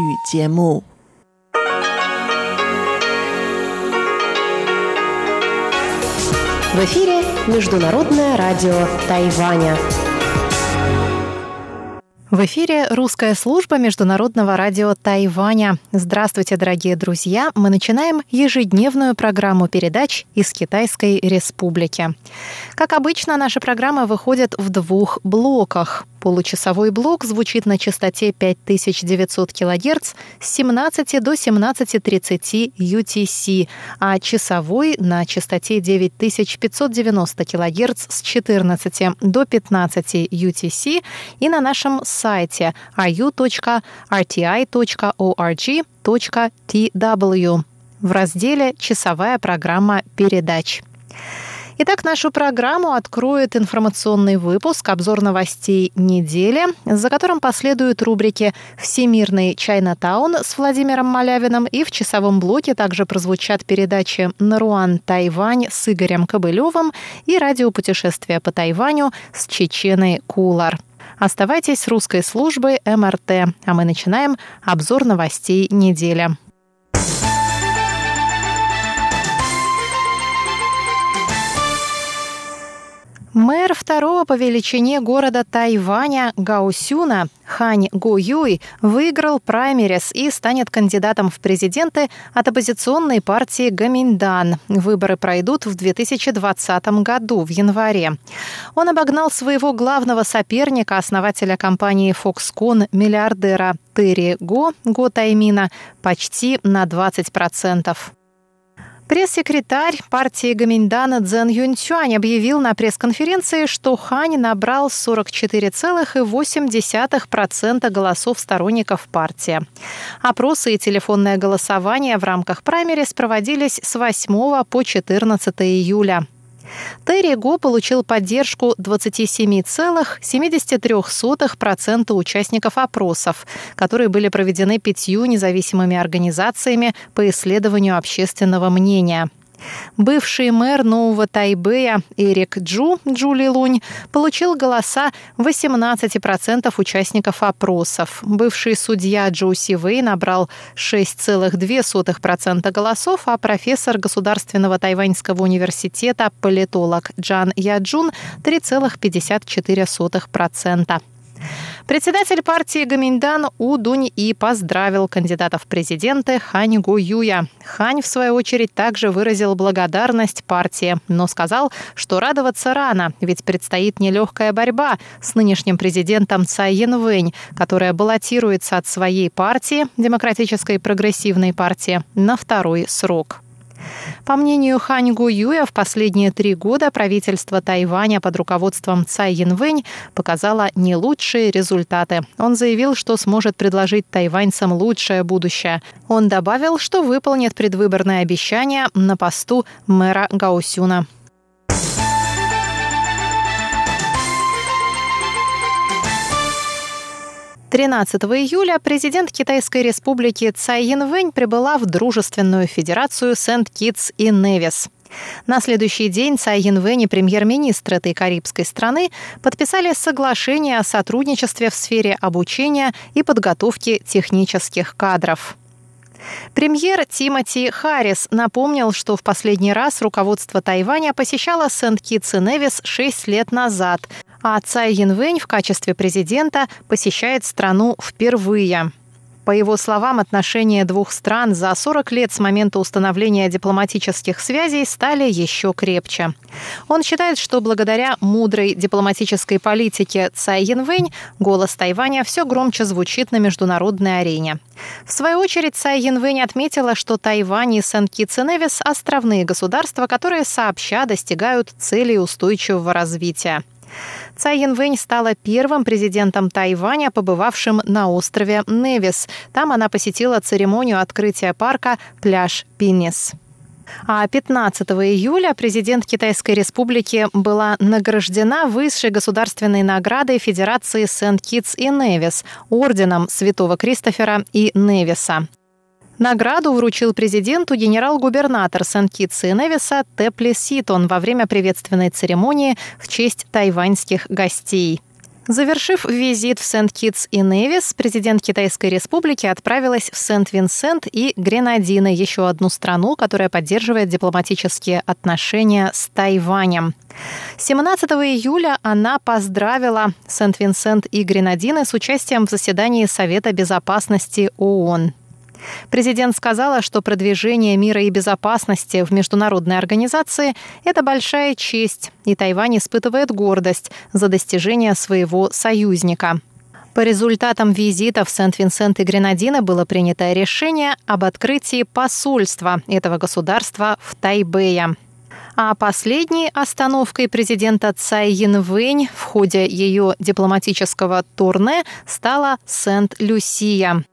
语节目。В эфире Международное радио Тайваня. В эфире русская служба Международного радио Тайваня. Здравствуйте, дорогие друзья! Мы начинаем ежедневную программу передач из Китайской Республики. Как обычно, наша программа выходит в двух блоках. Получасовой блок звучит на частоте 5900 кГц с 17 до 17.30 UTC, а часовой на частоте 9590 кГц с 14 до 15 UTC и на нашем сайте ru.rti.org.tw в разделе «Часовая программа передач». Итак, нашу программу откроет информационный выпуск «Обзор новостей недели», за которым последуют рубрики «Всемирный Чайнатаун» с Владимиром Малявиным и в часовом блоке также прозвучат передачи «Наруан Тайвань» с Игорем Кобылевым и радиопутешествие по Тайваню с Чеченой Кулар. Оставайтесь с русской службой МРТ, а мы начинаем обзор новостей недели. Мэр второго по величине города Тайваня Гаусюна Хань Гу Юй выиграл праймерис и станет кандидатом в президенты от оппозиционной партии Гаминдан. Выборы пройдут в 2020 году, в январе. Он обогнал своего главного соперника, основателя компании Foxconn, миллиардера Терри Го, Го Таймина, почти на 20%. Пресс-секретарь партии Гаминдана Цзэн Юньцюань объявил на пресс-конференции, что Хань набрал 44,8% голосов сторонников партии. Опросы и телефонное голосование в рамках праймерис проводились с 8 по 14 июля. Терри Го получил поддержку 27,73% участников опросов, которые были проведены пятью независимыми организациями по исследованию общественного мнения – Бывший мэр Нового Тайбэя Эрик Джу, Джули Лунь, получил голоса 18% участников опросов. Бывший судья Джоу Си Вэй набрал 6,2% голосов, а профессор Государственного тайваньского университета политолог Джан Яджун 3,54%. Председатель партии Гаминьдан У Дунь И поздравил кандидата в президенты Хань Гу Юя. Хань, в свою очередь, также выразил благодарность партии, но сказал, что радоваться рано, ведь предстоит нелегкая борьба с нынешним президентом Цай Янвэнь, которая баллотируется от своей партии, Демократической прогрессивной партии, на второй срок. По мнению Хань Гу Юя, в последние три года правительство Тайваня под руководством Цай Янвэнь показало не лучшие результаты. Он заявил, что сможет предложить тайваньцам лучшее будущее. Он добавил, что выполнит предвыборное обещание на посту мэра Гаусюна. 13 июля президент Китайской республики Цай Янвэнь прибыла в дружественную федерацию Сент-Китс и Невис. На следующий день Цай Янвэнь и премьер-министр этой карибской страны подписали соглашение о сотрудничестве в сфере обучения и подготовки технических кадров. Премьер Тимоти Харрис напомнил, что в последний раз руководство Тайваня посещало Сент-Китс и Невис 6 лет назад, а Цай Янвэнь в качестве президента посещает страну впервые. По его словам, отношения двух стран за 40 лет с момента установления дипломатических связей стали еще крепче. Он считает, что благодаря мудрой дипломатической политике Цай Янвэнь голос Тайваня все громче звучит на международной арене. В свою очередь, Цай Янвэнь отметила, что Тайвань и Сент-Китс и Невис – островные государства, которые сообща достигают целей устойчивого развития. Цай Янвэнь стала первым президентом Тайваня, побывавшим на острове Невис. Там она посетила церемонию открытия парка «Пляж Пиннис». А 15 июля президент Китайской Республики была награждена высшей государственной наградой Федерации Сент-Китс и Невис – орденом Святого Кристофера и Невиса. Награду вручил президенту генерал-губернатор Сент-Китса и Невиса Тепли Ситон во время приветственной церемонии в честь тайваньских гостей. Завершив визит в Сент-Китс и Невис, президент Китайской республики отправилась в Сент-Винсент и Гренадины, еще одну страну, которая поддерживает дипломатические отношения с Тайванем. 17 июля она поздравила Сент-Винсент и Гренадины с участием в заседании Совета безопасности ООН. Президент сказала, что продвижение мира и безопасности в международной организации – это большая честь, и Тайвань испытывает гордость за достижение своего союзника. По результатам визита в Сент-Винсент и Гренадины было принято решение об открытии посольства этого государства в Тайбэе. А последней остановкой президента Цай Янвэнь в ходе ее дипломатического турне стала Сент-Люсия.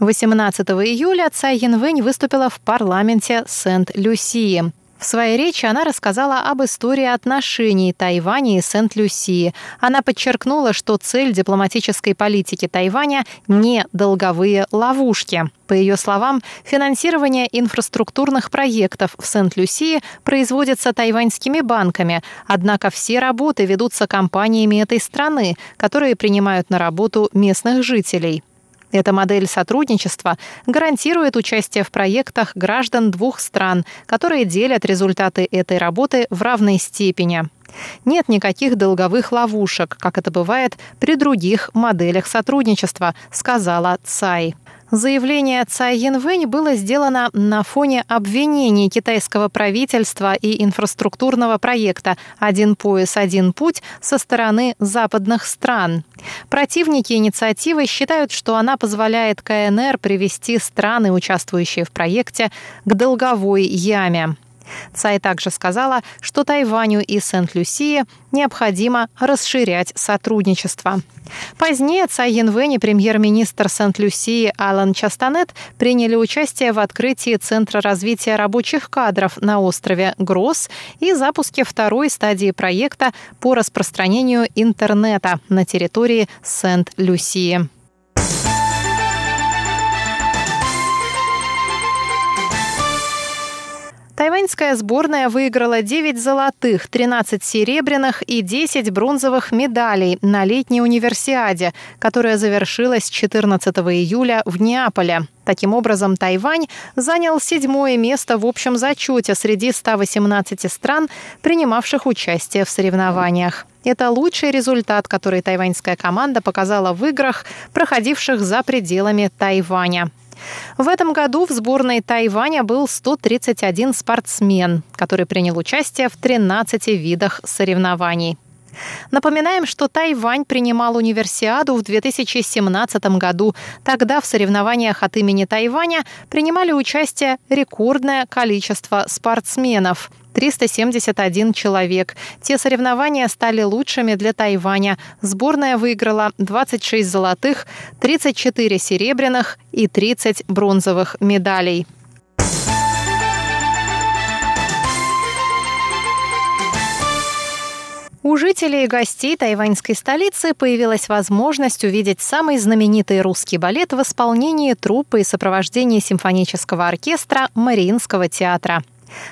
18 июля Цай Янвэнь выступила в парламенте Сент-Люсии. В своей речи она рассказала об истории отношений Тайваня и Сент-Люсии. Она подчеркнула, что цель дипломатической политики Тайваня – не долговые ловушки. По ее словам, финансирование инфраструктурных проектов в Сент-Люсии производится тайваньскими банками, однако все работы ведутся компаниями этой страны, которые принимают на работу местных жителей. Эта модель сотрудничества гарантирует участие в проектах граждан двух стран, которые делят результаты этой работы в равной степени. Нет никаких долговых ловушек, как это бывает при других моделях сотрудничества, сказала Цай. Заявление Цай Янвэнь было сделано на фоне обвинений китайского правительства и инфраструктурного проекта «Один пояс, один путь» со стороны западных стран. Противники инициативы считают, что она позволяет КНР привести страны, участвующие в проекте, к долговой яме. Цай также сказала, что Тайваню и Сент-Люсии необходимо расширять сотрудничество. Позднее Цай Янвэнь и премьер-министр Сент-Люсии Алан Частанет приняли участие в открытии Центра развития рабочих кадров на острове Гросс и запуске второй стадии проекта по распространению интернета на территории Сент-Люсии. Тайваньская сборная выиграла 9 золотых, 13 серебряных и 10 бронзовых медалей на летней универсиаде, которая завершилась 14 июля в Неаполе. Таким образом, Тайвань занял седьмое место в общем зачете среди 118 стран, принимавших участие в соревнованиях. Это лучший результат, который тайваньская команда показала в играх, проходивших за пределами Тайваня. В этом году в сборной Тайваня был 131 спортсмен, который принял участие в 13 видах соревнований. Напоминаем, что Тайвань принимал универсиаду в 2017 году. Тогда в соревнованиях от имени Тайваня принимали участие рекордное количество спортсменов – 371 человек. Те соревнования стали лучшими для Тайваня. Сборная выиграла 26 золотых, 34 серебряных и 30 бронзовых медалей. У жителей и гостей тайваньской столицы появилась возможность увидеть самый знаменитый русский балет в исполнении труппы и сопровождении симфонического оркестра Мариинского театра.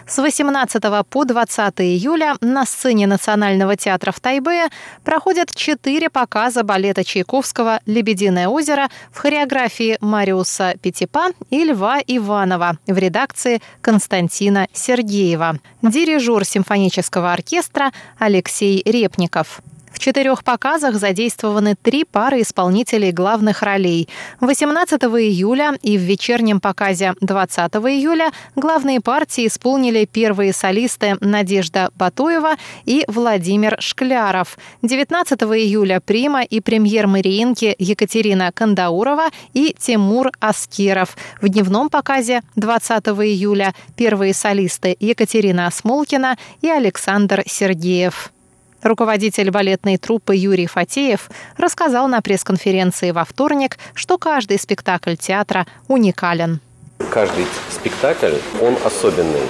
С 18 по 20 июля на сцене Национального театра в Тайбе проходят четыре показа балета Чайковского «Лебединое озеро» в хореографии Мариуса Петипа и Льва Иванова в редакции Константина Сергеева. Дирижер симфонического оркестра Алексей Репников четырех показах задействованы три пары исполнителей главных ролей. 18 июля и в вечернем показе 20 июля главные партии исполнили первые солисты Надежда Батуева и Владимир Шкляров. 19 июля Прима и премьер Мариинки Екатерина Кандаурова и Тимур Аскеров. В дневном показе 20 июля первые солисты Екатерина Смолкина и Александр Сергеев. Руководитель балетной труппы Юрий Фатеев рассказал на пресс-конференции во вторник, что каждый спектакль театра уникален. Каждый спектакль, он особенный,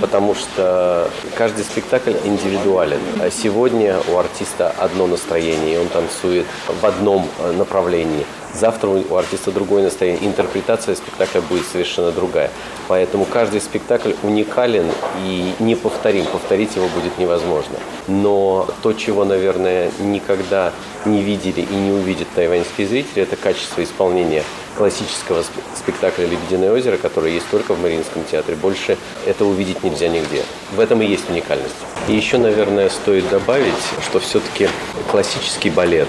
потому что каждый спектакль индивидуален. А сегодня у артиста одно настроение, он танцует в одном направлении. Завтра у артиста другое настроение, интерпретация спектакля будет совершенно другая. Поэтому каждый спектакль уникален и неповторим, повторить его будет невозможно. Но то, чего, наверное, никогда не видели и не увидят тайваньские зрители, это качество исполнения классического спектакля «Лебединое озеро», который есть только в Мариинском театре. Больше это увидеть нельзя нигде. В этом и есть уникальность. И еще, наверное, стоит добавить, что все-таки классический балет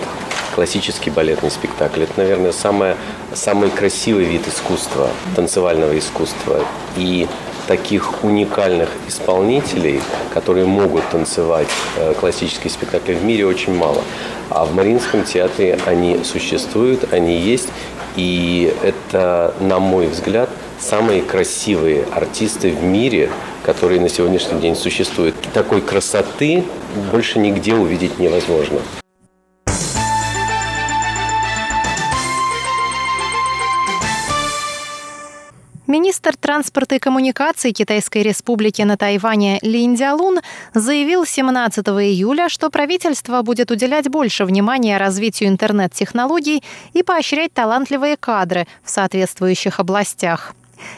классический балетный спектакль. Это, наверное, самое, самый красивый вид искусства, танцевального искусства. И таких уникальных исполнителей, которые могут танцевать э, классический спектакль в мире очень мало. А в Мариинском театре они существуют, они есть. И это, на мой взгляд, самые красивые артисты в мире, которые на сегодняшний день существуют. Такой красоты больше нигде увидеть невозможно. Министр транспорта и коммуникаций Китайской республики на Тайване Лин Дялун заявил 17 июля, что правительство будет уделять больше внимания развитию интернет-технологий и поощрять талантливые кадры в соответствующих областях.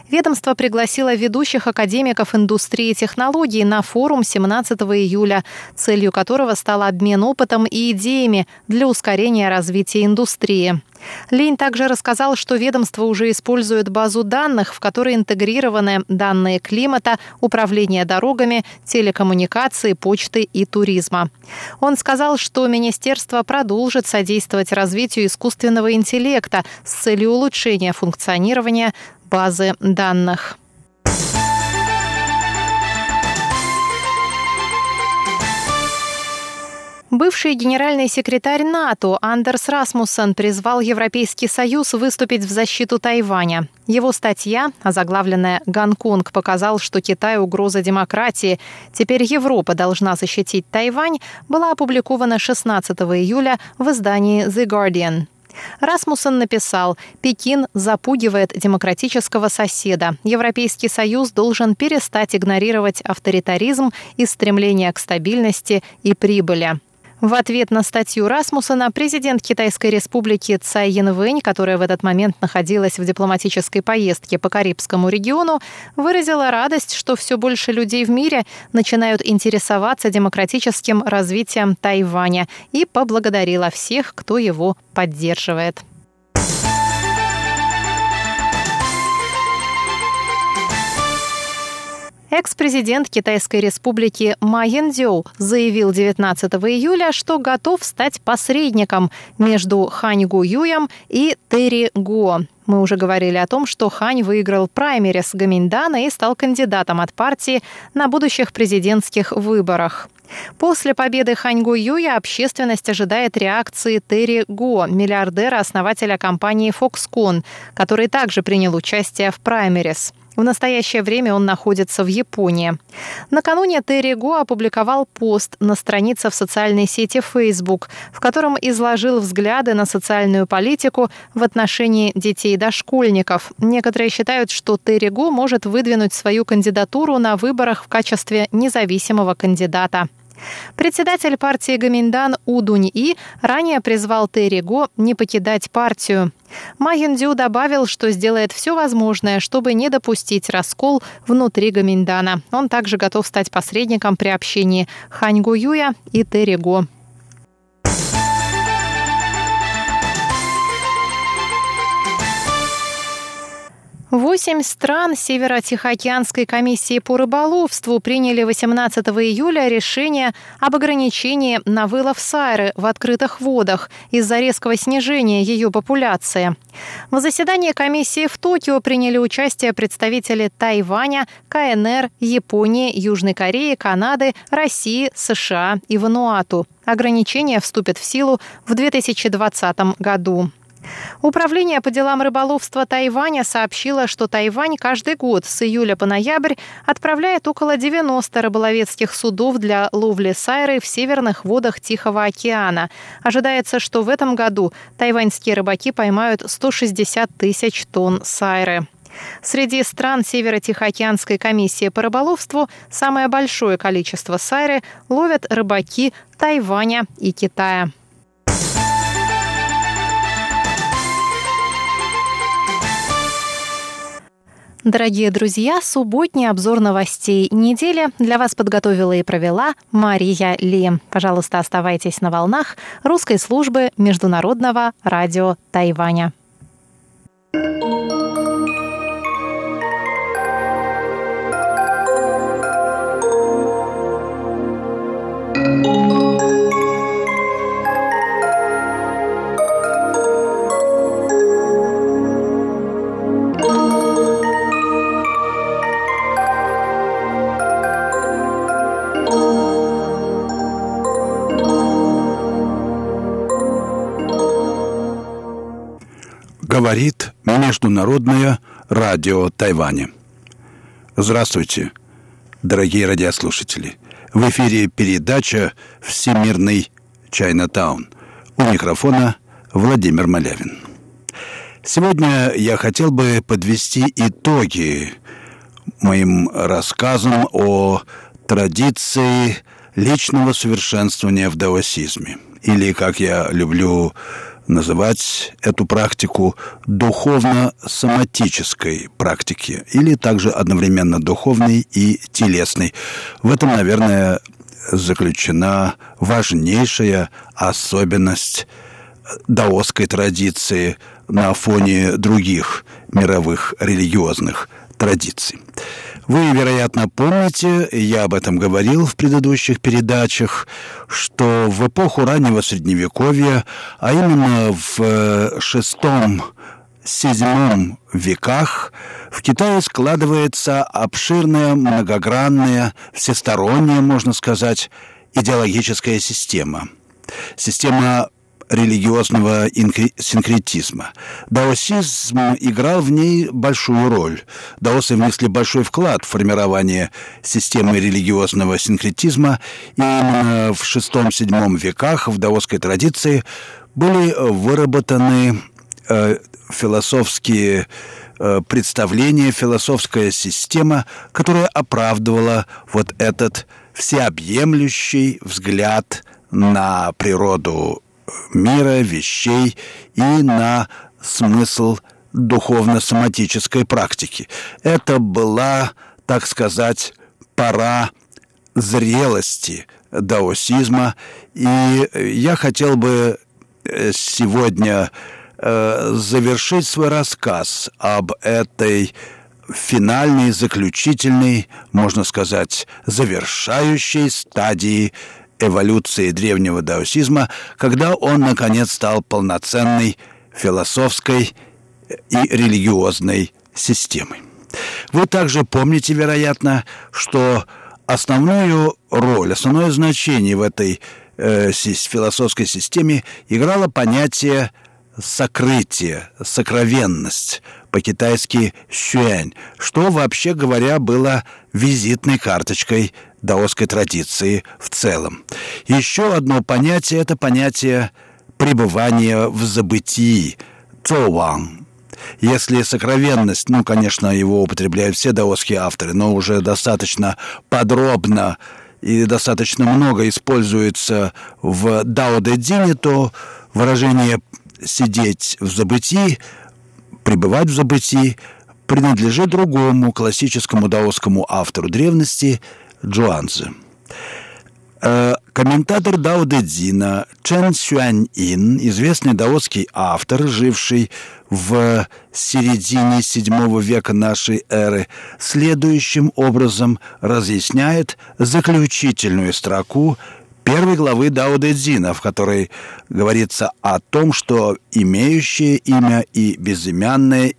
Ведомство пригласило ведущих академиков индустрии технологий на форум 17 июля, целью которого стал обмен опытом и идеями для ускорения развития индустрии. Линь также рассказал, что ведомство уже использует базу данных, в которой интегрированы данные климата, управления дорогами, телекоммуникации, почты и туризма. Он сказал, что министерство продолжит содействовать развитию искусственного интеллекта с целью улучшения функционирования базы данных. Бывший генеральный секретарь НАТО Андерс Расмуссен призвал Европейский Союз выступить в защиту Тайваня. Его статья, озаглавленная «Гонконг показал, что Китай – угроза демократии. Теперь Европа должна защитить Тайвань», была опубликована 16 июля в издании «The Guardian». Расмуссен написал, Пекин запугивает демократического соседа. Европейский Союз должен перестать игнорировать авторитаризм и стремление к стабильности и прибыли. В ответ на статью Расмуссена президент Китайской республики Цай Янвэнь, которая в этот момент находилась в дипломатической поездке по Карибскому региону, выразила радость, что все больше людей в мире начинают интересоваться демократическим развитием Тайваня и поблагодарила всех, кто его поддерживает. Экс-президент Китайской республики Ма Яндзю заявил 19 июля, что готов стать посредником между Хань Гу Юем и Терри Го. Мы уже говорили о том, что Хань выиграл праймерис Гаминдана и стал кандидатом от партии на будущих президентских выборах. После победы Хань Гу Юя общественность ожидает реакции Терри Го, миллиардера-основателя компании Foxconn, который также принял участие в праймерис. В настоящее время он находится в Японии. Накануне Терри Го опубликовал пост на странице в социальной сети Facebook, в котором изложил взгляды на социальную политику в отношении детей и дошкольников. Некоторые считают, что Терри Го может выдвинуть свою кандидатуру на выборах в качестве независимого кандидата. Председатель партии Гаминдан У И ранее призвал Терри Го не покидать партию. Ма Юндю добавил, что сделает все возможное, чтобы не допустить раскол внутри Гаминдана. Он также готов стать посредником при общении Хань Гу Юя и Терри Го. Восемь стран Северо-Тихоокеанской комиссии по рыболовству приняли 18 июля решение об ограничении на вылов сайры в открытых водах из-за резкого снижения ее популяции. В заседании комиссии в Токио приняли участие представители Тайваня, КНР, Японии, Южной Кореи, Канады, России, США и Вануату. Ограничения вступят в силу в 2020 году. Управление по делам рыболовства Тайваня сообщило, что Тайвань каждый год с июля по ноябрь отправляет около 90 рыболовецких судов для ловли сайры в северных водах Тихого океана. Ожидается, что в этом году тайваньские рыбаки поймают 160 тысяч тонн сайры. Среди стран Северо-Тихоокеанской комиссии по рыболовству самое большое количество сайры ловят рыбаки Тайваня и Китая. Дорогие друзья, субботний обзор новостей недели для вас подготовила и провела Мария Ли. Пожалуйста, оставайтесь на волнах русской службы Международного радио Тайваня. Международное радио Тайваня. Здравствуйте, дорогие радиослушатели. В эфире передача «Всемирный Чайнатаун». У микрофона Владимир Малявин. Сегодня я хотел бы подвести итоги моим рассказам о традиции личного совершенствования в даосизме. Или, как я люблю называть эту практику духовно-соматической практики или также одновременно духовной и телесной. В этом, наверное, заключена важнейшая особенность даосской традиции на фоне других мировых религиозных традиций. Вы, вероятно, помните, я об этом говорил в предыдущих передачах, что в эпоху раннего Средневековья, а именно в шестом седьмом веках в Китае складывается обширная, многогранная, всесторонняя, можно сказать, идеологическая система. Система религиозного синкретизма. Даосизм играл в ней большую роль. Даосы внесли большой вклад в формирование системы религиозного синкретизма, и именно в VI-VII веках в даосской традиции были выработаны э, философские э, представления, философская система, которая оправдывала вот этот всеобъемлющий взгляд на природу мира, вещей и на смысл духовно-соматической практики. Это была, так сказать, пора зрелости даосизма, и я хотел бы э, сегодня э, завершить свой рассказ об этой финальной, заключительной, можно сказать, завершающей стадии эволюции древнего даосизма, когда он, наконец, стал полноценной философской и религиозной системой. Вы также помните, вероятно, что основную роль, основное значение в этой э, философской системе играло понятие сокрытие, сокровенность, по-китайски «сюэнь», что, вообще говоря, было визитной карточкой даосской традиции в целом. Еще одно понятие – это понятие пребывания в забытии, цоуан. Если сокровенность, ну, конечно, его употребляют все даосские авторы, но уже достаточно подробно и достаточно много используется в Дао Дэ Дзине, то выражение «сидеть в забытии», «пребывать в забытии» принадлежит другому классическому даосскому автору древности – Джуанзе. Э, комментатор Дао Дэ Цзина Чен Сюань Ин, известный даосский автор, живший в середине VII века нашей эры, следующим образом разъясняет заключительную строку первой главы Дао Дэ Цзина, в которой говорится о том, что имеющие имя и безымянное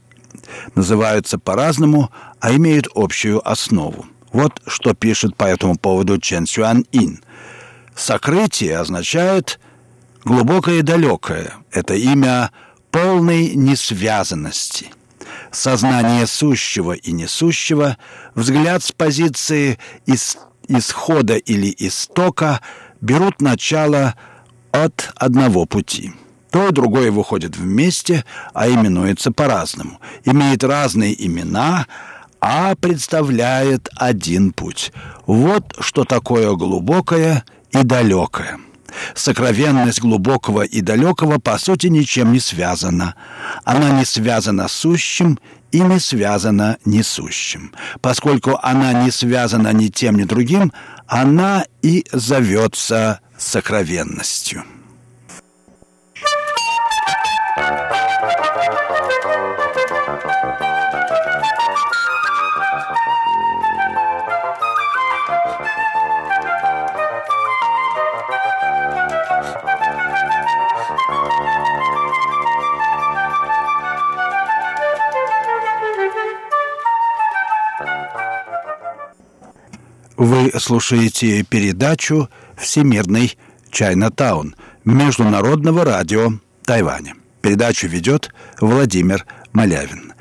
называются по-разному, а имеют общую основу. Вот что пишет по этому поводу Чен Сюан Ин. «Сокрытие означает глубокое и далекое. Это имя полной несвязанности. Сознание сущего и несущего, взгляд с позиции ис исхода или истока берут начало от одного пути». То и другое выходит вместе, а именуется по-разному. Имеет разные имена, а представляет один путь. Вот что такое глубокое и далекое. Сокровенность глубокого и далекого по сути ничем не связана. Она не связана с сущим и не связана несущим. Поскольку она не связана ни тем, ни другим, она и зовется сокровенностью. Вы слушаете передачу «Всемирный Чайна-таун» Международного радио Тайваня. Передачу ведет Владимир Малявин.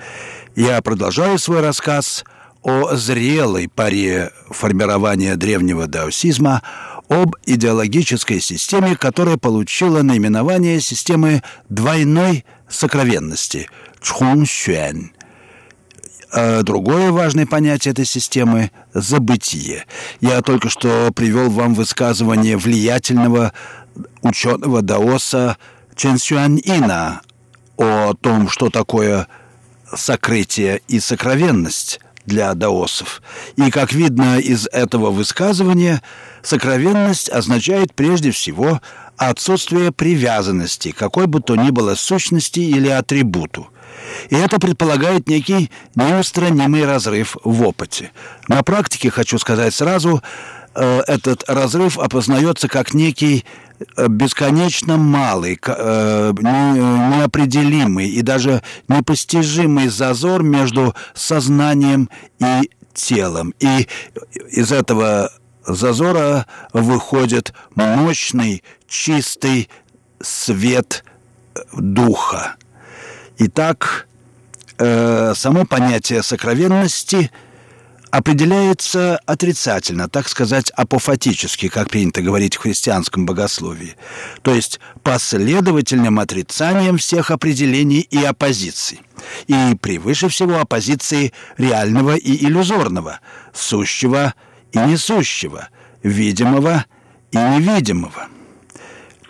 Я продолжаю свой рассказ о зрелой паре формирования древнего даосизма, об идеологической системе, которая получила наименование системы двойной сокровенности – а другое важное понятие этой системы – забытие. Я только что привел вам высказывание влиятельного ученого даоса Чен Сюань Ина о том, что такое сокрытие и сокровенность для даосов. И, как видно из этого высказывания, сокровенность означает прежде всего отсутствие привязанности, какой бы то ни было сущности или атрибуту – и это предполагает некий неустранимый разрыв в опыте. На практике, хочу сказать сразу, э, этот разрыв опознается как некий э, бесконечно малый, э, неопределимый и даже непостижимый зазор между сознанием и телом. И из этого зазора выходит мощный, чистый свет духа. Итак, э, само понятие сокровенности определяется отрицательно, так сказать, апофатически, как принято говорить в христианском богословии, то есть последовательным отрицанием всех определений и оппозиций, и превыше всего оппозиции реального и иллюзорного, сущего и несущего, видимого и невидимого –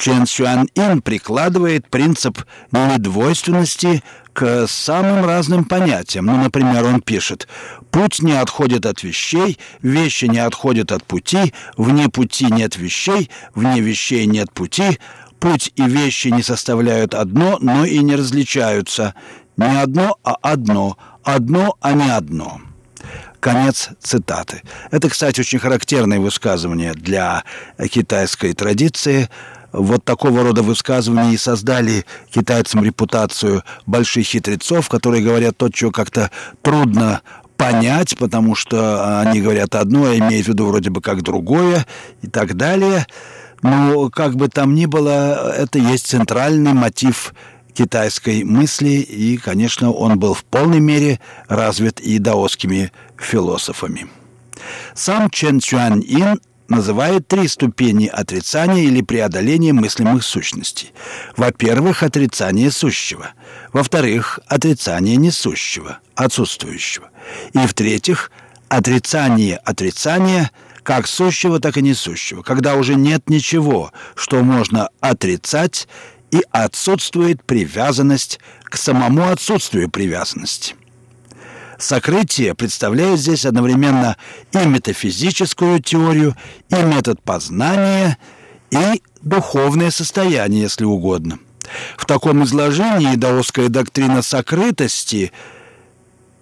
Чен Сюан Ин прикладывает принцип недвойственности к самым разным понятиям. Ну, например, он пишет «Путь не отходит от вещей, вещи не отходят от пути, вне пути нет вещей, вне вещей нет пути, путь и вещи не составляют одно, но и не различаются. Не одно, а одно, одно, а не одно». Конец цитаты. Это, кстати, очень характерное высказывание для китайской традиции – вот такого рода высказывания и создали китайцам репутацию больших хитрецов, которые говорят то, что как-то трудно понять, потому что они говорят одно, а имеют в виду вроде бы как другое и так далее. Но как бы там ни было, это есть центральный мотив китайской мысли, и, конечно, он был в полной мере развит и даосскими философами. Сам Чен Цюань Ин называет три ступени отрицания или преодоления мыслимых сущностей. Во-первых, отрицание сущего. Во-вторых, отрицание несущего, отсутствующего. И в-третьих, отрицание отрицания как сущего, так и несущего, когда уже нет ничего, что можно отрицать, и отсутствует привязанность к самому отсутствию привязанности. Сокрытие представляет здесь одновременно и метафизическую теорию, и метод познания, и духовное состояние, если угодно. В таком изложении даосская доктрина сокрытости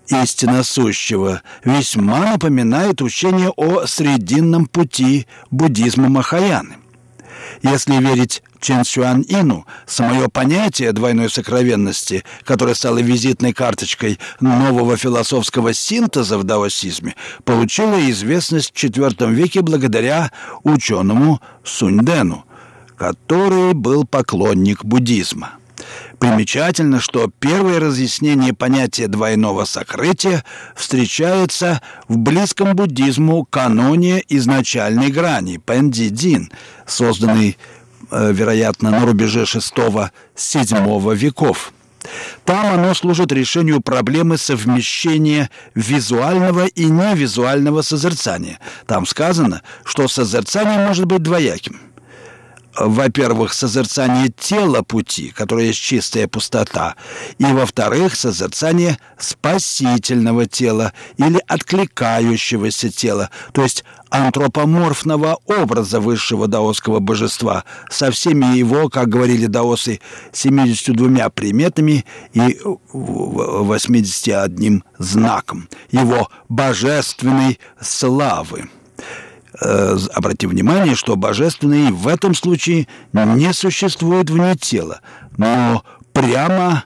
истинно сущего весьма напоминает учение о срединном пути буддизма Махаяны. Если верить Чен Сюан Ину самое понятие двойной сокровенности, которое стало визитной карточкой нового философского синтеза в даосизме, получило известность в IV веке благодаря ученому Суньдену, который был поклонник буддизма. Примечательно, что первое разъяснение понятия двойного сокрытия встречается в близком буддизму каноне изначальной грани Пэндидин, созданный Э, вероятно, на рубеже VI-VII веков. Там оно служит решению проблемы совмещения визуального и невизуального созерцания. Там сказано, что созерцание может быть двояким. Во-первых, созерцание тела пути, которое есть чистая пустота, и, во-вторых, созерцание спасительного тела или откликающегося тела, то есть антропоморфного образа высшего даосского божества со всеми его, как говорили даосы, 72 приметами и 81 знаком, его божественной славы. Э, обрати внимание, что божественный в этом случае не существует вне тела, но прямо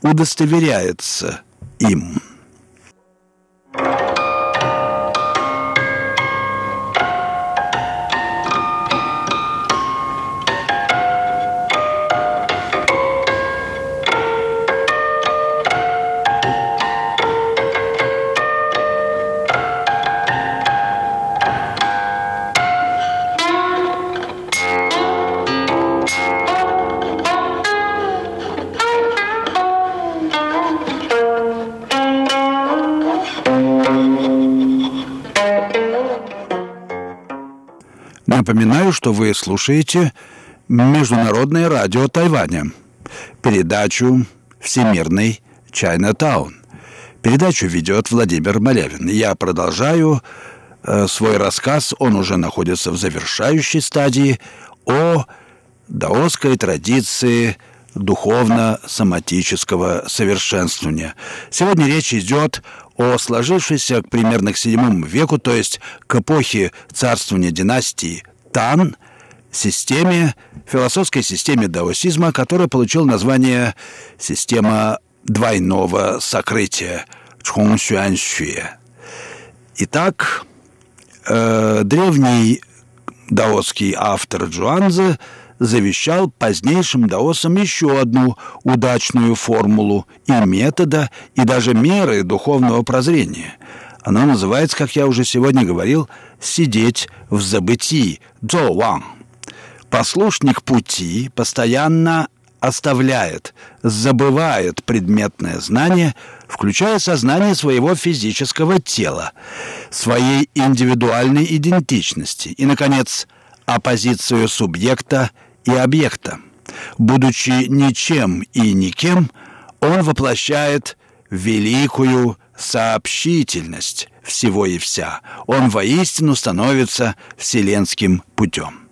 удостоверяется им. Напоминаю, что вы слушаете Международное радио Тайваня, передачу «Всемирный Чайна-таун». Передачу ведет Владимир Малявин. Я продолжаю э, свой рассказ, он уже находится в завершающей стадии, о даосской традиции духовно-соматического совершенствования. Сегодня речь идет о сложившейся примерно к VII веку, то есть к эпохе царствования династии Тан, системе, философской системе даосизма, которая получила название «система двойного сокрытия» Чхоngsюаньшуэ. Итак, э, древний даосский автор Джуанзе завещал позднейшим даосам еще одну удачную формулу и метода, и даже меры духовного прозрения. Она называется, как я уже сегодня говорил, «сидеть в забытии» – «дзоуан». Послушник пути постоянно оставляет, забывает предметное знание, включая сознание своего физического тела, своей индивидуальной идентичности и, наконец, оппозицию субъекта и объекта. Будучи ничем и никем, он воплощает великую сообщительность всего и вся. Он воистину становится вселенским путем.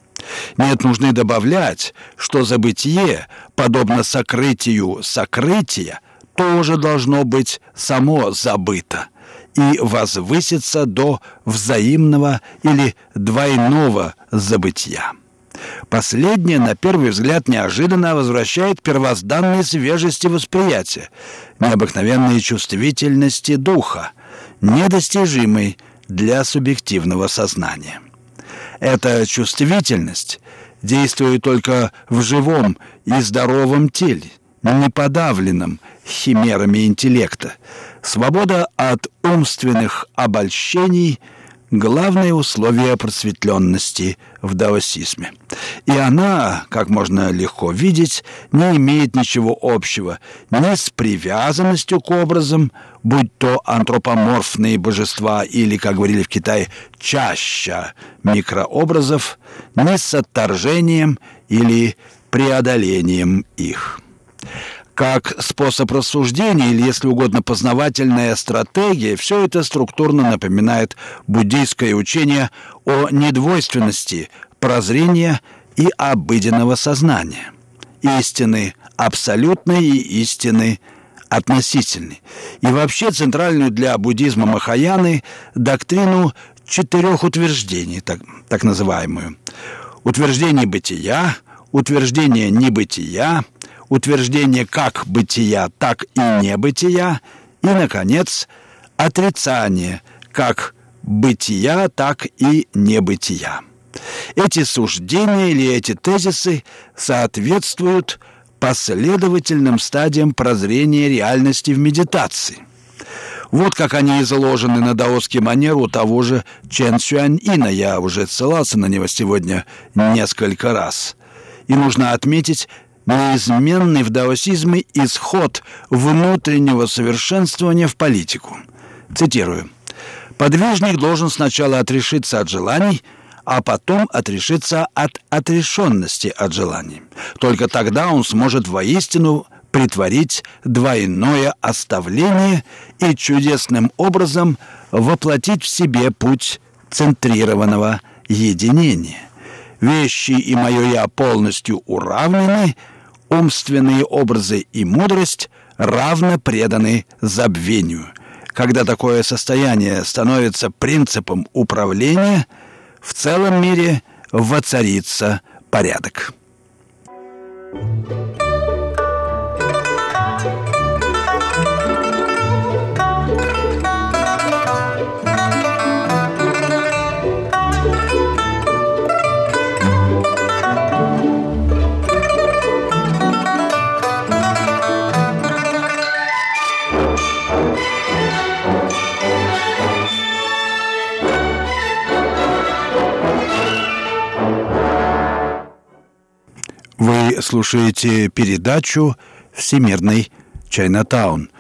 Нет нужды добавлять, что забытие, подобно сокрытию сокрытия, тоже должно быть само забыто и возвыситься до взаимного или двойного забытия. Последнее, на первый взгляд, неожиданно возвращает первозданной свежести восприятия, необыкновенной чувствительности духа, недостижимой для субъективного сознания. Эта чувствительность действует только в живом и здоровом теле, не подавленном химерами интеллекта. Свобода от умственных обольщений – главное условие просветленности в даосизме. И она, как можно легко видеть, не имеет ничего общего ни с привязанностью к образам, будь то антропоморфные божества или, как говорили в Китае, чаще микрообразов, ни с отторжением или преодолением их как способ рассуждения или, если угодно, познавательная стратегия, все это структурно напоминает буддийское учение о недвойственности прозрения и обыденного сознания. Истины абсолютные и истины относительны. И вообще центральную для буддизма Махаяны доктрину четырех утверждений, так, так называемую. Утверждение бытия, утверждение небытия, утверждение как бытия, так и небытия, и, наконец, отрицание как бытия, так и небытия. Эти суждения или эти тезисы соответствуют последовательным стадиям прозрения реальности в медитации. Вот как они изложены на даосский манер у того же Чен Сюань Ина. Я уже ссылался на него сегодня несколько раз. И нужно отметить неизменный в даосизме исход внутреннего совершенствования в политику. Цитирую. «Подвижник должен сначала отрешиться от желаний, а потом отрешиться от отрешенности от желаний. Только тогда он сможет воистину притворить двойное оставление и чудесным образом воплотить в себе путь центрированного единения. Вещи и мое «я» полностью уравнены, умственные образы и мудрость равно преданы забвению. Когда такое состояние становится принципом управления, в целом мире воцарится порядок. thank you слушаете передачу «Всемирный Чайнатаун»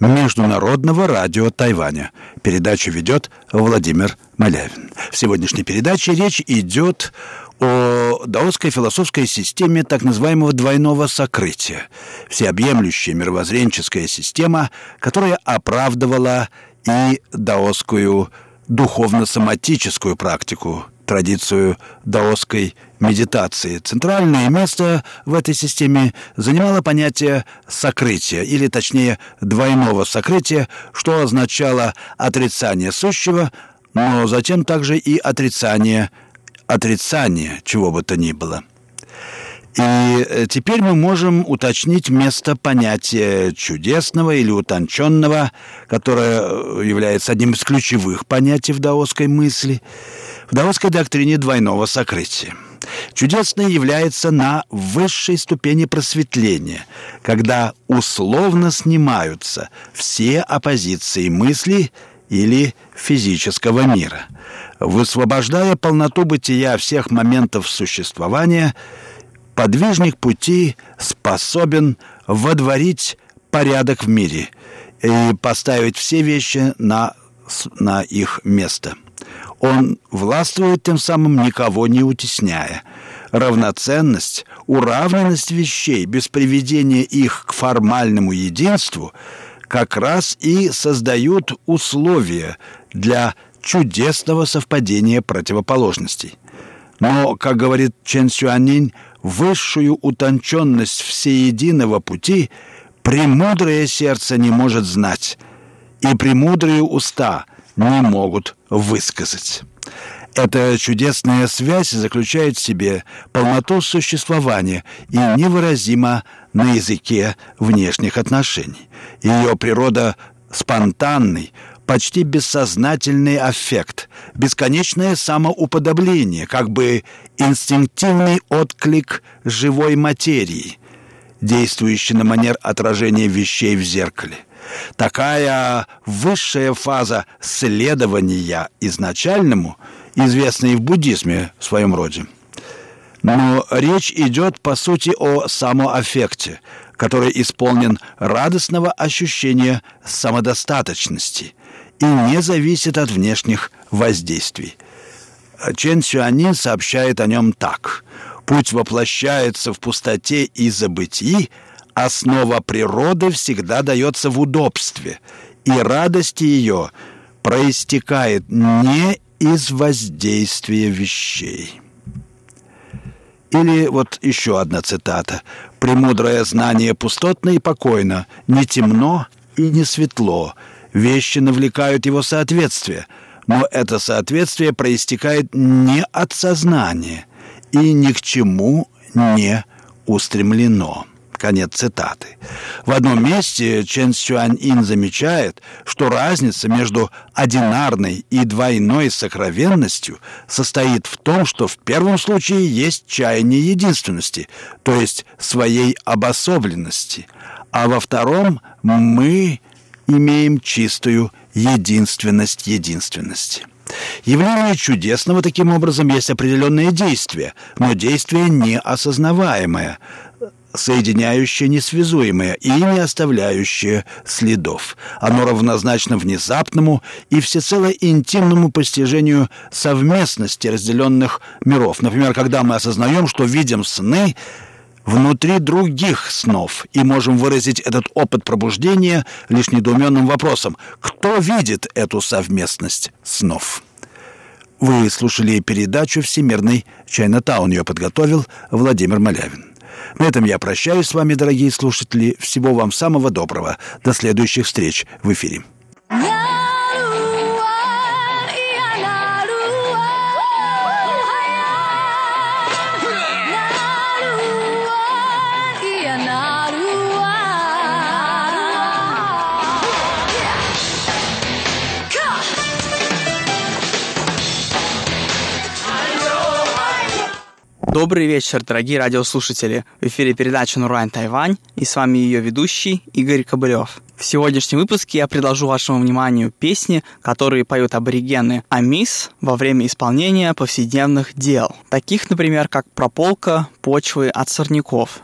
Международного радио Тайваня. Передачу ведет Владимир Малявин. В сегодняшней передаче речь идет о даосской философской системе так называемого двойного сокрытия. Всеобъемлющая мировоззренческая система, которая оправдывала и даосскую духовно-соматическую практику традицию даосской медитации. Центральное место в этой системе занимало понятие сокрытия, или точнее двойного сокрытия, что означало отрицание сущего, но затем также и отрицание отрицания чего бы то ни было. И э, теперь мы можем уточнить место понятия чудесного или утонченного, которое э, является одним из ключевых понятий в даосской мысли – в даосской доктрине двойного сокрытия. Чудесное является на высшей ступени просветления, когда условно снимаются все оппозиции мысли или физического мира. Высвобождая полноту бытия всех моментов существования, подвижник пути способен водворить порядок в мире и поставить все вещи на, на их место – он властвует тем самым никого не утесняя. Равноценность, уравненность вещей без приведения их к формальному единству как раз и создают условия для чудесного совпадения противоположностей. Но, как говорит Чен Сюанинь, высшую утонченность всеединого пути премудрое сердце не может знать, и премудрые уста не могут высказать. Эта чудесная связь заключает в себе полноту существования и невыразима на языке внешних отношений. Ее природа спонтанный, почти бессознательный аффект, бесконечное самоуподобление, как бы инстинктивный отклик живой материи, действующий на манер отражения вещей в зеркале. Такая высшая фаза следования изначальному известна и в буддизме в своем роде. Но речь идет, по сути, о самоаффекте, который исполнен радостного ощущения самодостаточности и не зависит от внешних воздействий. Чен Сюанин сообщает о нем так. «Путь воплощается в пустоте и забытии, Основа природы всегда дается в удобстве, и радость ее проистекает не из воздействия вещей. Или вот еще одна цитата. «Премудрое знание пустотно и покойно, не темно и не светло. Вещи навлекают его соответствие, но это соответствие проистекает не от сознания и ни к чему не устремлено». Конец цитаты. В одном месте Чен Сюань Ин замечает, что разница между одинарной и двойной сокровенностью состоит в том, что в первом случае есть чаяние единственности, то есть своей обособленности, а во втором мы имеем чистую единственность единственности. Явление чудесного таким образом есть определенное действие, но действие неосознаваемое, соединяющее несвязуемое и не оставляющее следов. Оно равнозначно внезапному и всецело интимному постижению совместности разделенных миров. Например, когда мы осознаем, что видим сны внутри других снов и можем выразить этот опыт пробуждения лишь недоуменным вопросом «Кто видит эту совместность снов?» Вы слушали передачу «Всемирный Чайнатаун». Ее подготовил Владимир Малявин. На этом я прощаюсь с вами, дорогие слушатели. Всего вам самого доброго. До следующих встреч в эфире. Добрый вечер, дорогие радиослушатели. В эфире передача «Нурайн Тайвань» и с вами ее ведущий Игорь Кобылев. В сегодняшнем выпуске я предложу вашему вниманию песни, которые поют аборигены Амис во время исполнения повседневных дел, таких, например, как прополка почвы от сорняков.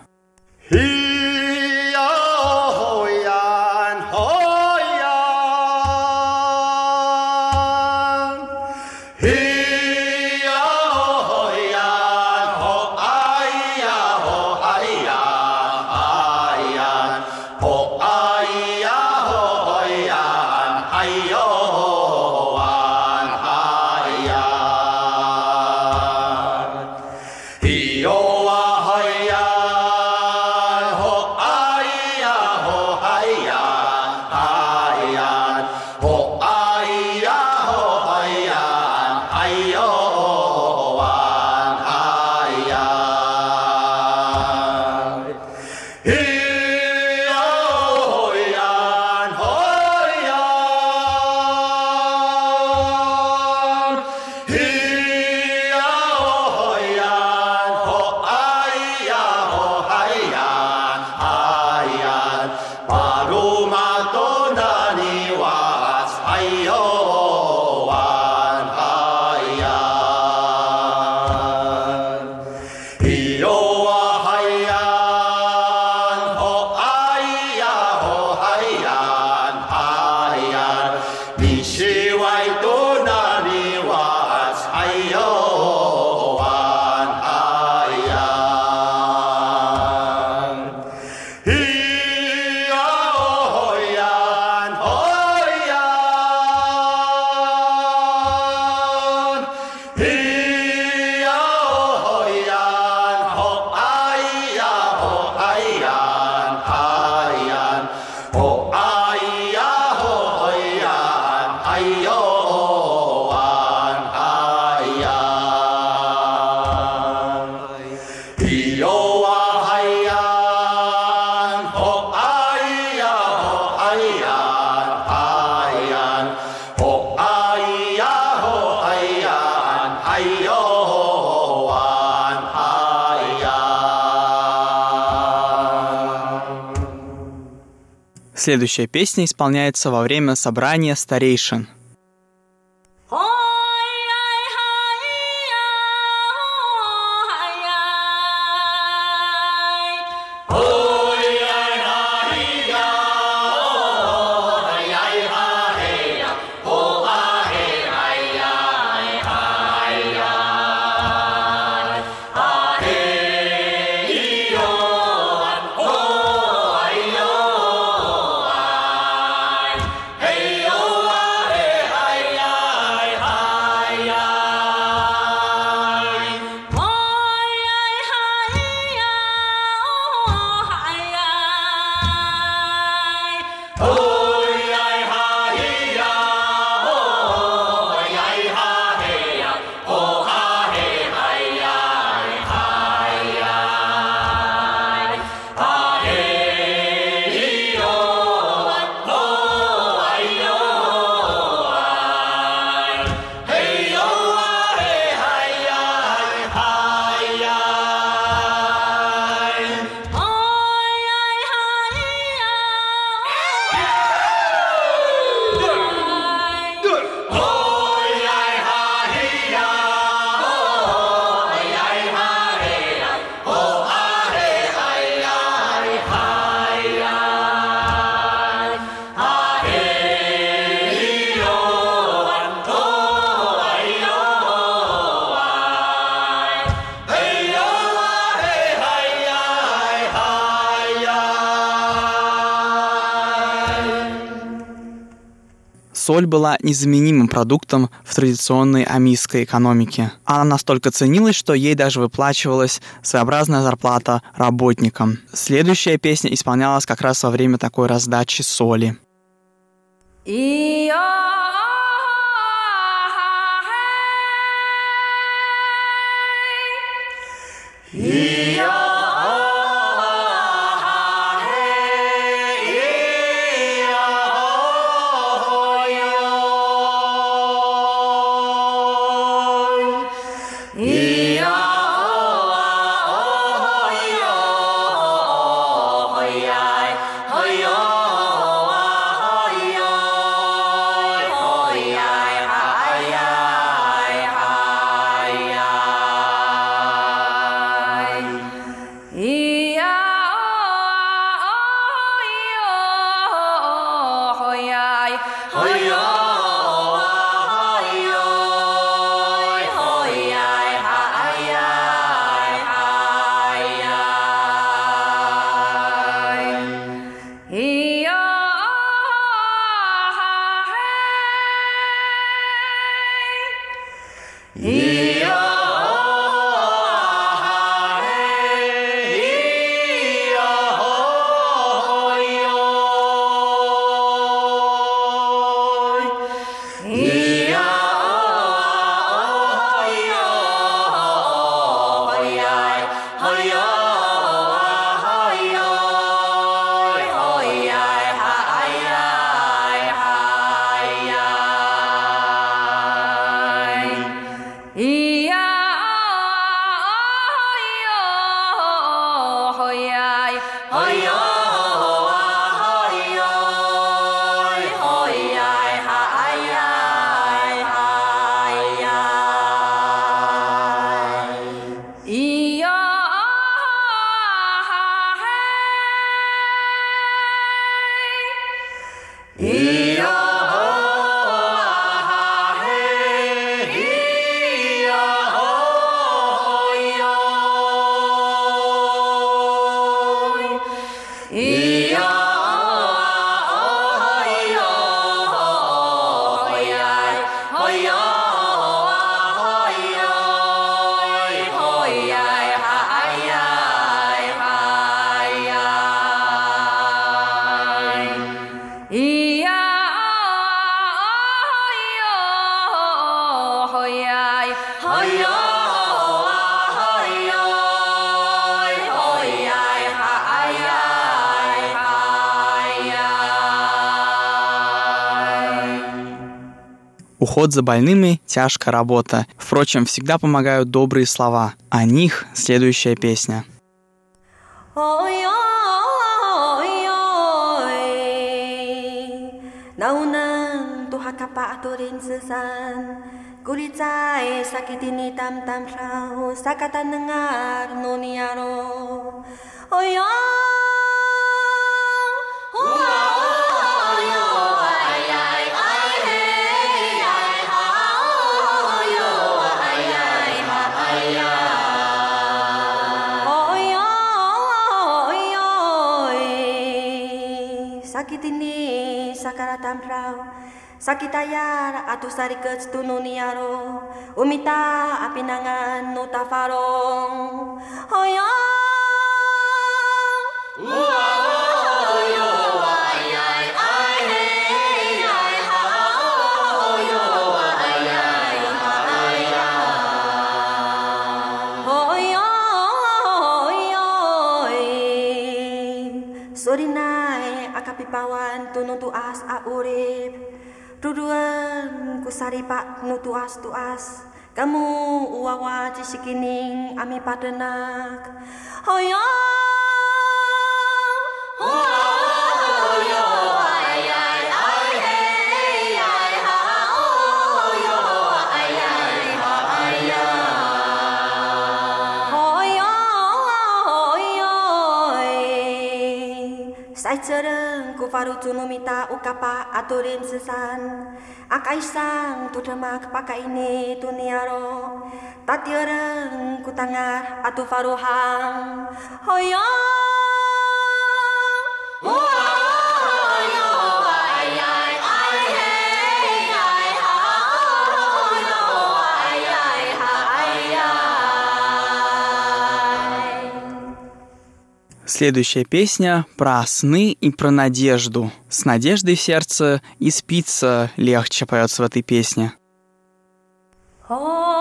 Следующая песня исполняется во время собрания старейшин. Соль была незаменимым продуктом в традиционной амийской экономике. Она настолько ценилась, что ей даже выплачивалась своеобразная зарплата работникам. Следующая песня исполнялась как раз во время такой раздачи соли. Yeah. Уход за больными – тяжкая работа. Впрочем, всегда помогают добрые слова. О них следующая песня. Kuricai sakit ini tam tam trau sakatan dengar nuniaro. tam prau. Sakita yar atu sari ke tunu niaro. Umita api nangan nu tafarong. Hoyong. Sorry na eh, akapipawa. tuas a urip kusari pak ngutuas tuas Kamu uawa cisikining ami padenak. Hoyong Hoyong. baru cuma minta ukapa aturin sesan. Akai sang tu demak pakai ini tu niaro tati orang kutangar atu faruhang hoyong Следующая песня про сны и про надежду. С надеждой в сердце и спится легче поется в этой песне. Oh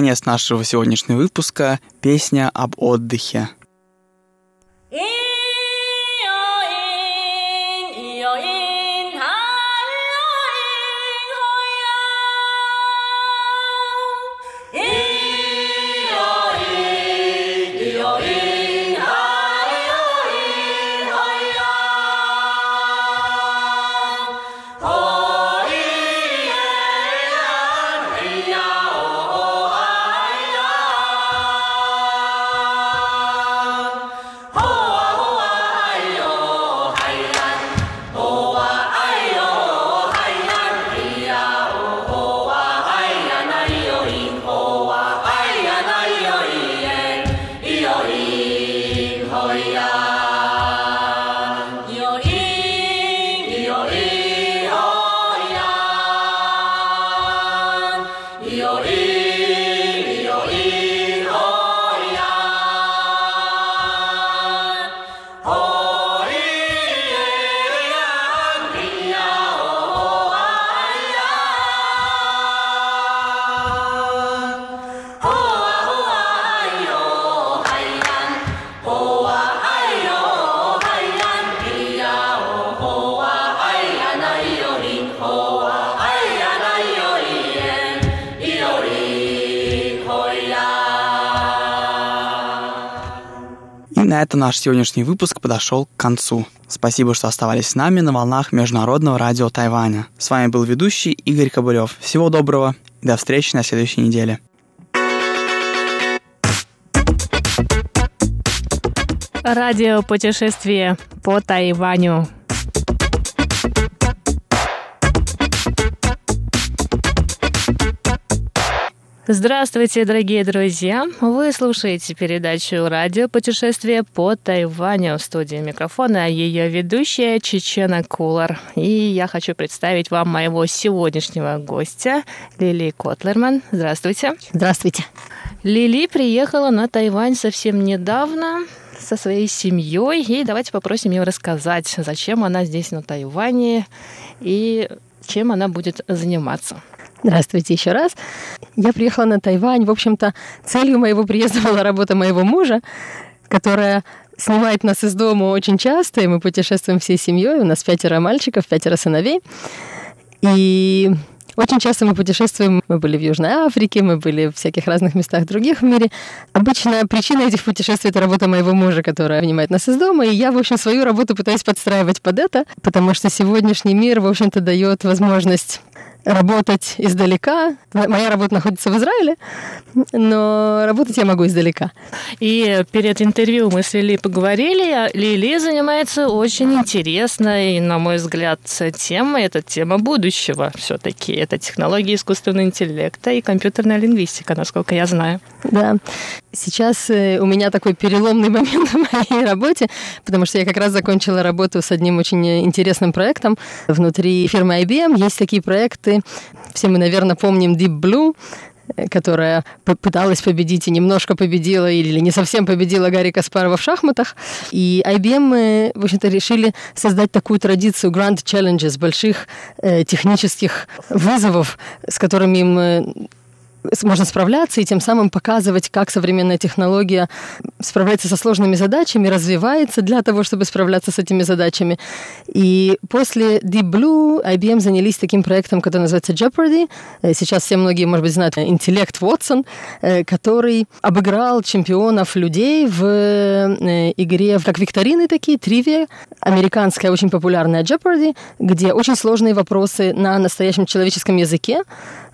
конец нашего сегодняшнего выпуска песня об отдыхе. На этом наш сегодняшний выпуск подошел к концу. Спасибо, что оставались с нами на волнах Международного радио Тайваня. С вами был ведущий Игорь Кобылев. Всего доброго и до встречи на следующей неделе. Радио путешествие по Тайваню. Здравствуйте, дорогие друзья! Вы слушаете передачу «Радио путешествие по Тайваню» в студии микрофона, ее ведущая Чечена Кулар. И я хочу представить вам моего сегодняшнего гостя Лили Котлерман. Здравствуйте! Здравствуйте! Лили приехала на Тайвань совсем недавно со своей семьей. И давайте попросим ее рассказать, зачем она здесь на Тайване и чем она будет заниматься. Здравствуйте еще раз. Я приехала на Тайвань. В общем-то, целью моего приезда была работа моего мужа, которая снимает нас из дома очень часто, и мы путешествуем всей семьей. У нас пятеро мальчиков, пятеро сыновей. И очень часто мы путешествуем, мы были в Южной Африке, мы были в всяких разных местах других в мире. Обычно причина этих путешествий — это работа моего мужа, которая принимает нас из дома, и я, в общем, свою работу пытаюсь подстраивать под это, потому что сегодняшний мир, в общем-то, дает возможность работать издалека. Моя работа находится в Израиле, но работать я могу издалека. И перед интервью мы с Лили поговорили. Лили занимается очень интересной, на мой взгляд, темой. Это тема будущего все-таки. Это технологии искусственного интеллекта и компьютерная лингвистика, насколько я знаю. Да. Сейчас э, у меня такой переломный момент в моей работе, потому что я как раз закончила работу с одним очень интересным проектом внутри фирмы IBM. Есть такие проекты, все мы, наверное, помним Deep Blue, э, которая пыталась победить и немножко победила или не совсем победила Гарри Каспарова в шахматах. И IBM, в общем-то, решили создать такую традицию Grand Challenges, больших э, технических вызовов, с которыми им э, можно справляться и тем самым показывать, как современная технология справляется со сложными задачами, развивается для того, чтобы справляться с этими задачами. И после Deep Blue IBM занялись таким проектом, который называется Jeopardy. Э, сейчас все многие, может быть, знают интеллект Watson, э, который обыграл чемпионов людей в э, игре, как викторины такие, тривия, американская очень популярная Jeopardy, где очень сложные вопросы на настоящем человеческом языке,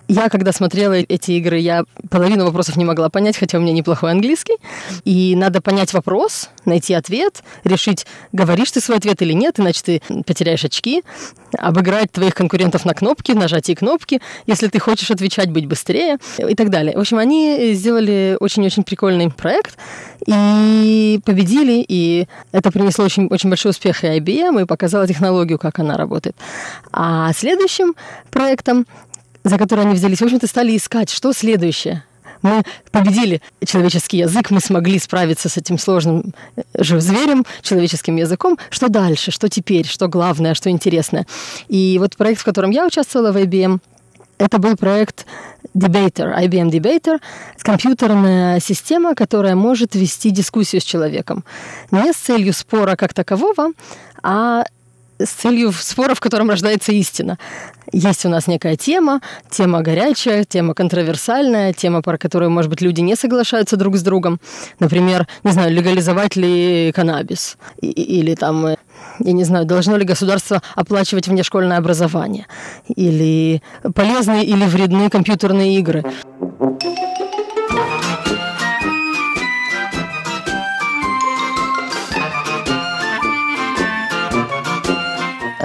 я, когда смотрела эти игры, я половину вопросов не могла понять, хотя у меня неплохой английский. И надо понять вопрос, найти ответ, решить, говоришь ты свой ответ или нет, иначе ты потеряешь очки, обыграть твоих конкурентов на кнопки, нажатие кнопки, если ты хочешь отвечать, быть быстрее и так далее. В общем, они сделали очень-очень прикольный проект и победили, и это принесло очень, очень большой успех и IBM, и показало технологию, как она работает. А следующим проектом за которые они взялись, в общем-то, стали искать, что следующее. Мы победили человеческий язык, мы смогли справиться с этим сложным э, же зверем, человеческим языком. Что дальше, что теперь, что главное, что интересное. И вот проект, в котором я участвовала в IBM, это был проект Debater, IBM Debater, компьютерная система, которая может вести дискуссию с человеком. Не с целью спора как такового, а с целью спора, в котором рождается истина. Есть у нас некая тема, тема горячая, тема контроверсальная, тема, про которую, может быть, люди не соглашаются друг с другом. Например, не знаю, легализовать ли каннабис. Или там, я не знаю, должно ли государство оплачивать внешкольное образование. Или полезные или вредны компьютерные игры.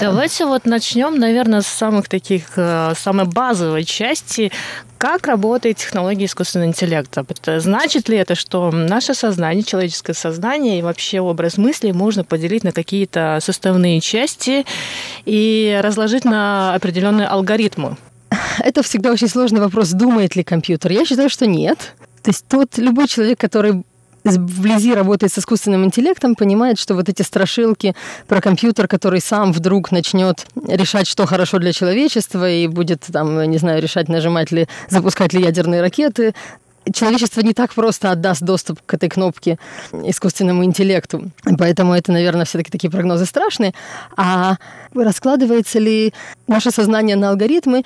Давайте вот начнем, наверное, с самых таких, э, самой базовой части. Как работает технология искусственного интеллекта? Значит ли это, что наше сознание, человеческое сознание и вообще образ мысли можно поделить на какие-то составные части и разложить на определенные алгоритмы? Это всегда очень сложный вопрос, думает ли компьютер. Я считаю, что нет. То есть тот любой человек, который вблизи работает с искусственным интеллектом, понимает, что вот эти страшилки про компьютер, который сам вдруг начнет решать, что хорошо для человечества, и будет там, не знаю, решать, нажимать ли, запускать ли ядерные ракеты, человечество не так просто отдаст доступ к этой кнопке искусственному интеллекту. Поэтому это, наверное, все-таки такие прогнозы страшные. А раскладывается ли наше сознание на алгоритмы?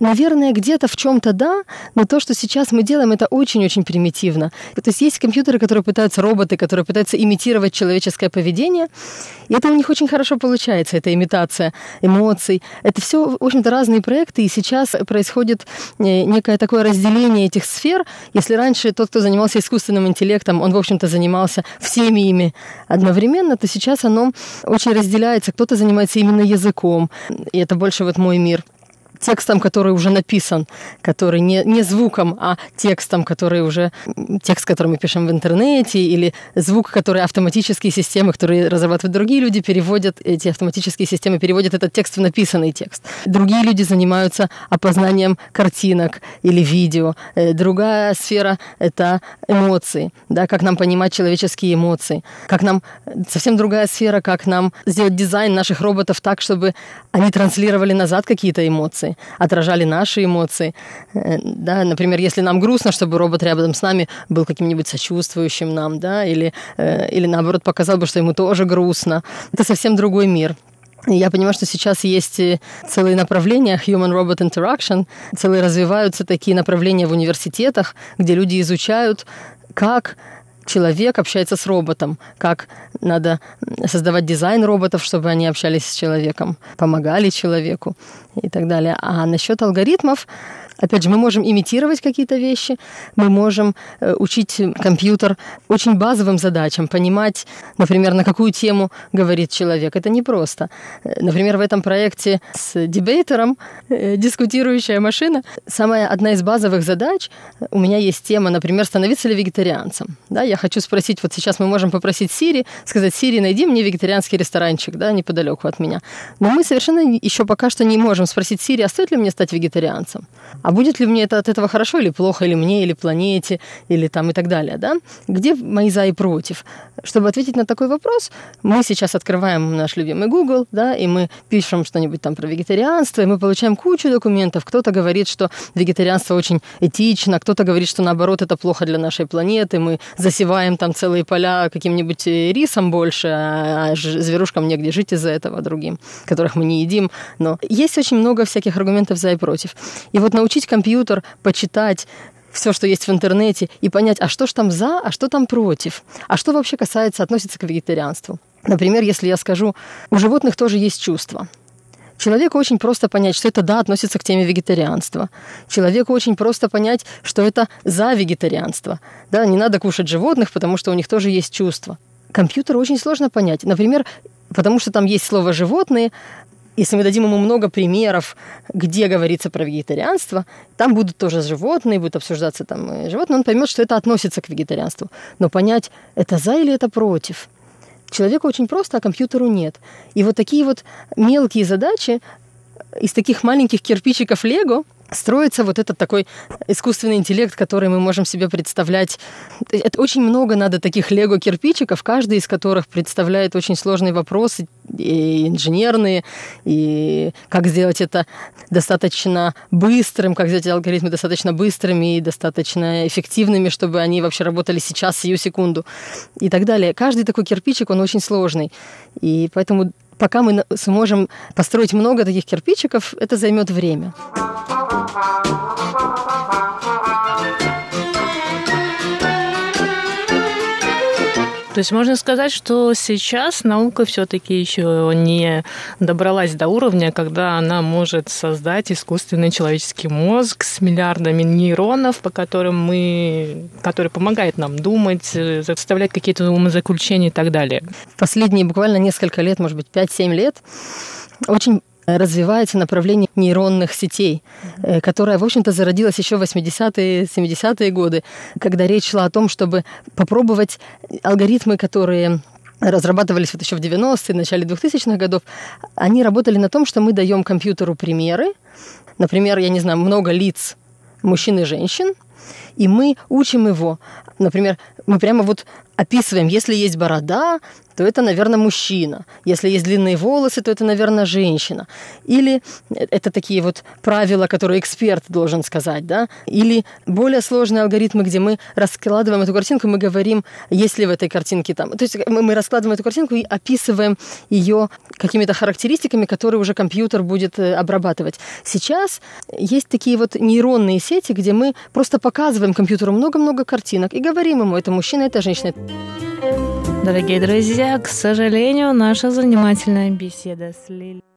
Наверное, где-то в чем-то да, но то, что сейчас мы делаем, это очень-очень примитивно. То есть есть компьютеры, которые пытаются, роботы, которые пытаются имитировать человеческое поведение, и это у них очень хорошо получается, эта имитация эмоций. Это все, в общем-то, разные проекты, и сейчас происходит э, некое такое разделение этих сфер. Если раньше тот, кто занимался искусственным интеллектом, он, в общем-то, занимался всеми ими одновременно, то сейчас оно очень разделяется. Кто-то занимается именно языком, и это больше вот мой мир текстом, который уже написан, который не, не звуком, а текстом, который уже текст, который мы пишем в интернете, или звук, который автоматические системы, которые разрабатывают другие люди, переводят, эти автоматические системы переводят этот текст в написанный текст. Другие люди занимаются опознанием картинок или видео. Э, другая сфера — это эмоции, да, как нам понимать человеческие эмоции, как нам... Совсем другая сфера, как нам сделать дизайн наших роботов так, чтобы они транслировали назад какие-то эмоции эмоции, отражали наши эмоции. Э, да, например, если нам грустно, чтобы робот рядом с нами был каким-нибудь сочувствующим нам, да, или, э, или наоборот показал бы, что ему тоже грустно. Это совсем другой мир. Я понимаю, что сейчас есть целые направления Human-Robot Interaction, целые развиваются такие направления в университетах, где люди изучают, как человек общается с роботом, как надо создавать дизайн роботов, чтобы они общались с человеком, помогали человеку и так далее. А насчет алгоритмов, Опять же, мы можем имитировать какие-то вещи, мы можем э, учить компьютер очень базовым задачам, понимать, например, на какую тему говорит человек. Это непросто. Э, например, в этом проекте с дебейтером, э, дискутирующая машина, самая одна из базовых задач, у меня есть тема, например, становиться ли вегетарианцем. Да, я хочу спросить, вот сейчас мы можем попросить Сири, сказать, Сири, найди мне вегетарианский ресторанчик, да, неподалеку от меня. Но мы совершенно еще пока что не можем спросить Сири, а стоит ли мне стать вегетарианцем? А будет ли мне это от этого хорошо или плохо, или мне, или планете, или там и так далее, да? Где мои за и против? Чтобы ответить на такой вопрос, мы сейчас открываем наш любимый Google, да, и мы пишем что-нибудь там про вегетарианство, и мы получаем кучу документов. Кто-то говорит, что вегетарианство очень этично, кто-то говорит, что наоборот это плохо для нашей планеты, мы засеваем там целые поля каким-нибудь э, рисом больше, а, а зверушкам негде жить из-за этого другим, которых мы не едим. Но есть очень много всяких аргументов за и против. И вот научить компьютер, почитать все, что есть в интернете, и понять, а что ж там за, а что там против, а что вообще касается, относится к вегетарианству. Например, если я скажу, у животных тоже есть чувства. Человеку очень просто понять, что это да, относится к теме вегетарианства. Человеку очень просто понять, что это за вегетарианство. Да, не надо кушать животных, потому что у них тоже есть чувства. Компьютеру очень сложно понять. Например, потому что там есть слово «животные», если мы дадим ему много примеров, где говорится про вегетарианство, там будут тоже животные, будут обсуждаться там э, животные, он поймет, что это относится к вегетарианству. Но понять, это за или это против, человеку очень просто, а компьютеру нет. И вот такие вот мелкие задачи из таких маленьких кирпичиков Лего – строится вот этот такой искусственный интеллект, который мы можем себе представлять. Это очень много надо таких лего-кирпичиков, каждый из которых представляет очень сложные вопросы, и инженерные, и как сделать это достаточно быстрым, как сделать алгоритмы достаточно быстрыми и достаточно эффективными, чтобы они вообще работали сейчас, сию секунду, и так далее. Каждый такой кирпичик, он очень сложный. И поэтому пока мы сможем построить много таких кирпичиков, это займет время. То есть можно сказать, что сейчас наука все-таки еще не добралась до уровня, когда она может создать искусственный человеческий мозг с миллиардами нейронов, по которым мы, который помогает нам думать, составлять какие-то умозаключения и так далее. Последние буквально несколько лет, может быть, 5-7 лет, очень развивается направление нейронных сетей, mm-hmm. которое, в общем-то, зародилось еще в 80-е, 70-е годы, когда речь шла о том, чтобы попробовать алгоритмы, которые разрабатывались вот еще в 90-е, начале 2000-х годов, они работали на том, что мы даем компьютеру примеры, например, я не знаю, много лиц мужчин и женщин, и мы учим его. Например, мы прямо вот описываем, если есть борода, то это, наверное, мужчина. Если есть длинные волосы, то это, наверное, женщина. Или это такие вот правила, которые эксперт должен сказать, да? Или более сложные алгоритмы, где мы раскладываем эту картинку, мы говорим, есть ли в этой картинке там... То есть мы раскладываем эту картинку и описываем ее какими-то характеристиками, которые уже компьютер будет э, обрабатывать. Сейчас есть такие вот нейронные сети, где мы просто показываем компьютеру много-много картинок и говорим ему, это мужчина, это женщина. Дорогие друзья, к сожалению, наша занимательная беседа с Лилией